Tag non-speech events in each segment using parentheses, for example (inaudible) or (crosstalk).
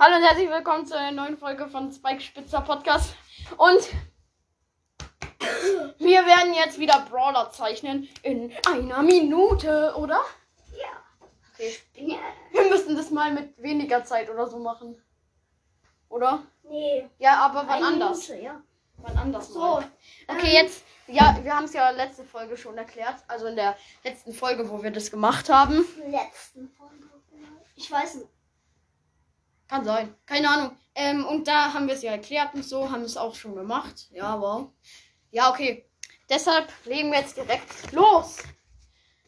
Hallo und herzlich willkommen zu einer neuen Folge von Spike Spitzer Podcast. Und wir werden jetzt wieder Brawler zeichnen in einer Minute, oder? Ja. Okay. Ja. Wir müssen das mal mit weniger Zeit oder so machen. Oder? Nee. Ja, aber wann eine anders? Minute, ja. Wann anders So. mal. Okay, jetzt, ja, wir haben es ja letzte Folge schon erklärt. Also in der letzten Folge, wo wir das gemacht haben. Letzten Folge. Ich weiß nicht. Kann sein. Keine Ahnung. Ähm, und da haben wir es ja erklärt und so, haben es auch schon gemacht. Ja, wow. Ja, okay. Deshalb legen wir jetzt direkt los.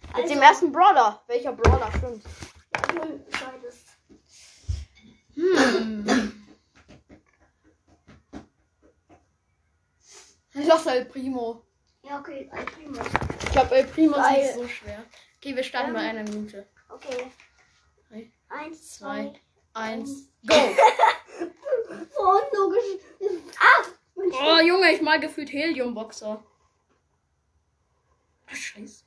Mit Also- dem ersten Brawler. Welcher Brawler stimmt? Hm. Los El Primo. Ja, okay, ein Primo. Ich glaube, El Primo ist nicht so schwer. Okay, wir starten Ähm. bei einer Minute. Okay. Eins, zwei, zwei. Eins, go! (laughs) So unlogisch. Ah! Oh, Junge, ich mal gefühlt Heliumboxer. Ach, Scheiße.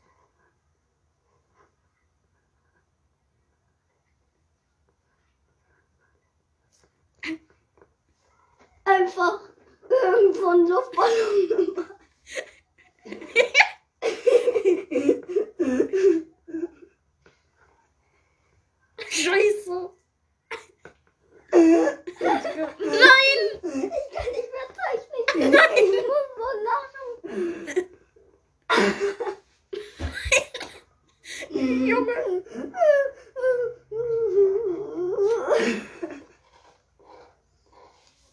Einfach irgendwo ein Luftballon. Scheiße. Nein! Nein! Ich kann nicht mehr zeichnen. Nein! Ich muss so lachen. Junge.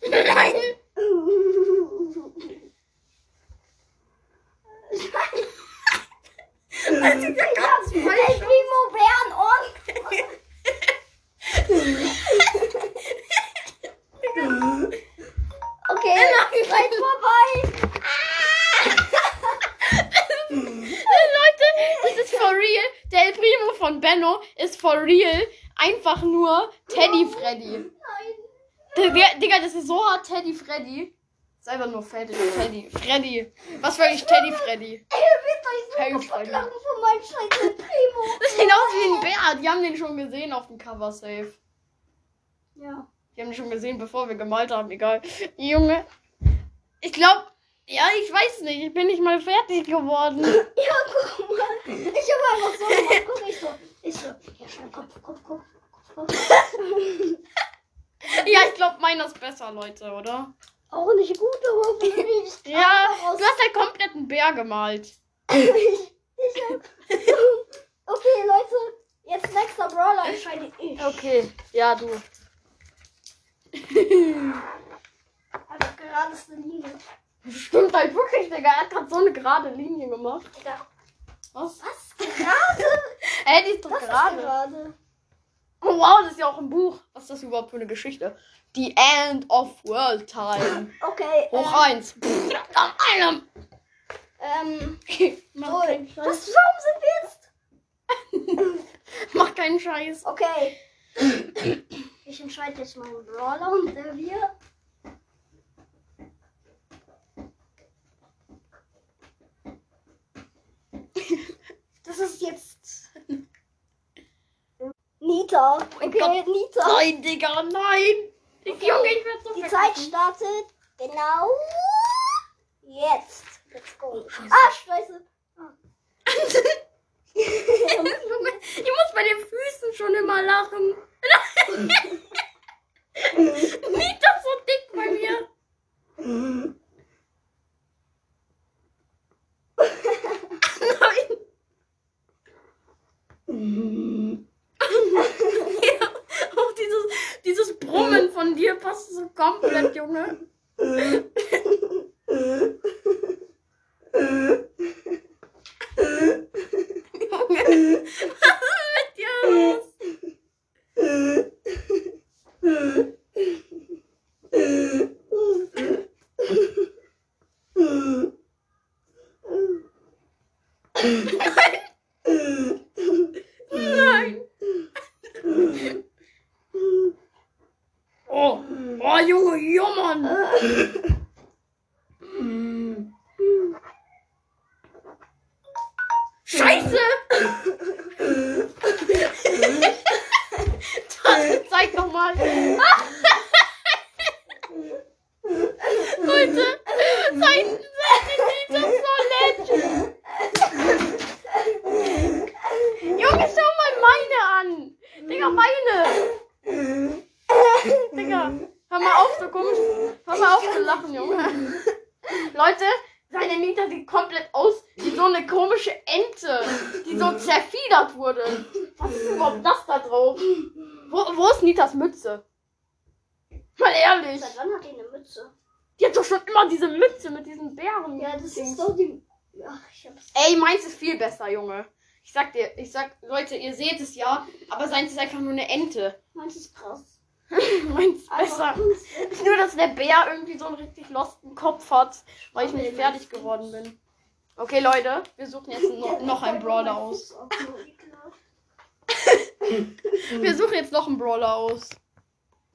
Nein! Das sieht ja ganz El ist for real. Der El Primo von Benno ist for real einfach nur Teddy Freddy. Nein. Der- der- Digga, das ist so hart Teddy Freddy. Das ist einfach nur Freddy. Teddy. Freddy. Was für ich Teddy Freddy? Ey, ihr wisst euch so Freddy. von meinem scheiß El Primo. (laughs) Das sieht aus wie ein Bär. Die haben den schon gesehen auf dem Cover Safe. Ja. Die haben den schon gesehen, bevor wir gemalt haben. Egal. Junge. Ich glaube, ja, ich weiß nicht. Ich bin nicht mal fertig geworden. (laughs) Ja, guck mal. Ich habe einfach so gemacht. Guck, ich so. Ich so. Ja, schnell Kopf, Kopf, Kopf. Kopf. Ja, ich glaube, meiner ist besser, Leute, oder? Auch nicht gut, aber vielleicht. (laughs) Ja, Einfach du hast halt komplett einen Bär gemalt. ich, (laughs) ich hab, Okay, Leute. Jetzt nächster Brawler entscheide ich. Okay, ja, du. Also geradeste Linie. Stimmt halt wirklich, Digga. Er hat gerade so eine gerade Linie gemacht. Digga. Was? Was? Gerade? (laughs) Ey, die ist doch gerade. Oh, wow, das ist ja auch ein Buch. Was ist das überhaupt für eine Geschichte? The End of World Time. Okay. Hoch ähm, eins. Pff, am einem. Ähm. (laughs) Mach keinen was, Scheiß. warum sind wir jetzt? (laughs) Mach keinen Scheiß. Okay. Ich entscheide jetzt meinen Brawler und der wir. Das ist jetzt. Nita. mein Okay, Gott. Nita. Nein, Digga, nein. Ich, Okay. Junge, ich werd so Die vergessen. Zeit startet genau jetzt. Let's go. Ah, scheiße. Junge, (laughs) ich muss bei den Füßen schon immer lachen. (laughs) (laughs) Nicht das so dick bei mir. So komplett, Junge. Junge, was ist mit dir los? Scheiße! Dann zeig doch mal. Hör mal auf, so komisch. Hör mal auf zu lachen, Junge. Leute, seine Nita sieht komplett aus wie so eine komische Ente, die so zerfiedert wurde. Was ist überhaupt das da drauf? Wo, wo ist Nitas Mütze? Mal ehrlich. Seit wann hat die eine Mütze? Die hat doch schon immer diese Mütze mit diesen Bären. Ja, das ist doch die. Ach, ich hab's. Ey, meins ist viel besser, Junge. Ich sag dir, ich sag, Leute, ihr seht es ja, aber seins ist einfach nur eine Ente. Meins ist krass. (laughs) meins ist besser. Nur, dass der Bär irgendwie so einen richtig losten Kopf hat, weil ich nicht fertig geworden bin. Okay, Leute, wir suchen jetzt noch, noch einen Brawler aus. (laughs) Wir suchen jetzt noch einen Brawler aus.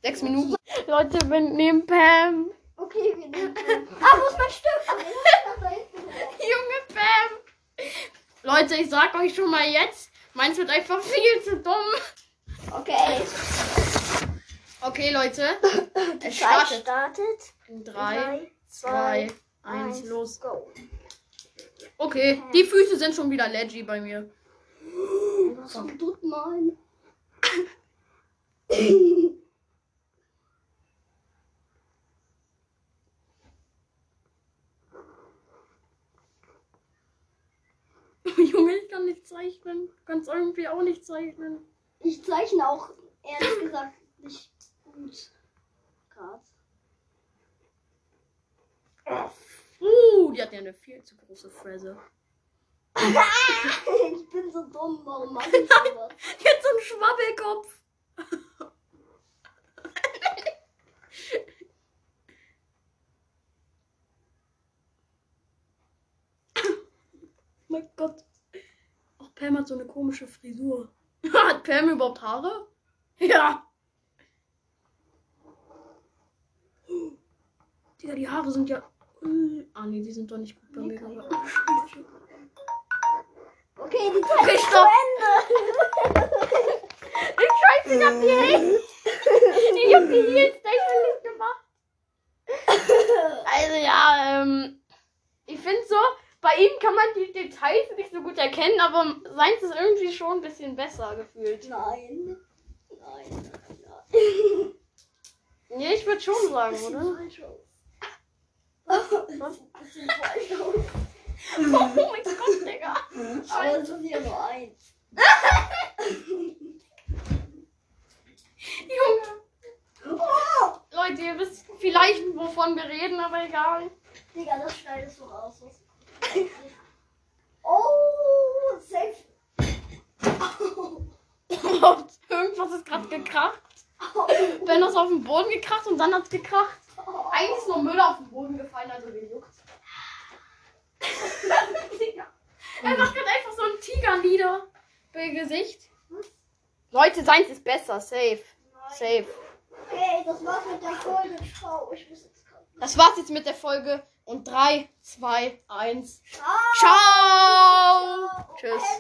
Sechs Minuten. Leute, wir nehmen Pam. Okay, wir nehmen. Ah, wo ist mein hinten. Junge Pam. Leute, ich sag euch schon mal jetzt, meins wird einfach viel zu dumm. Okay. Okay, Leute. (laughs) Es Zeit startet. startet. In 3, Drei, 2, 1, eins, los. Go. Okay, die Füße sind schon wieder leggy bei mir. Was tut mein? (laughs) Junge, ich kann nicht zeichnen. Du kannst irgendwie auch nicht zeichnen. Ich zeichne auch ehrlich gesagt nicht gut. Gerade. Uh, die hat ja eine viel zu große Fresse. (laughs) ich bin so dumm, warum mache ich sowas? (laughs) Die hat so einen Schwabbelkopf. mein Gott. Auch Pam hat so eine komische Frisur. (laughs) hat Pam überhaupt Haare? Ja. (gasps) Digga, die Haare sind ja. Ah, nee, die sind doch nicht gut bei mir. Okay, die Zeit Okay, ist zu Ende. (laughs) Ich scheiße, ich hab die Heels. Ich hab die Heels nicht gemacht. Also ja, ähm, ich finde so, bei ihm kann man die Details nicht so gut erkennen, aber seins ist irgendwie schon ein bisschen besser gefühlt. Nein. Nein. Nein. Nee, ich würde schon sagen, oder? Oh mein Gott, Digga. Ist ja nur eins. Junge. Leute, ihr wisst vielleicht, wovon wir reden, aber egal. Digga, das schneidest du raus. Oh, safe. (laughs) Irgendwas ist gerade gekracht. Ben ist auf den Boden gekracht und dann hat's gekracht. Eigentlich ist nur Müll auf den Boden gefallen, also den juckt. Digga. (laughs) er macht gerade einfach so ein Tigerlieder bei Gesicht. Leute, seins ist besser. Safe. Safe. Okay, das war's mit der Folge. Ciao. Ich muss jetzt kommen. Das war's jetzt mit der Folge. Und 3, 2, 1. Ciao. Ciao. Tschüss.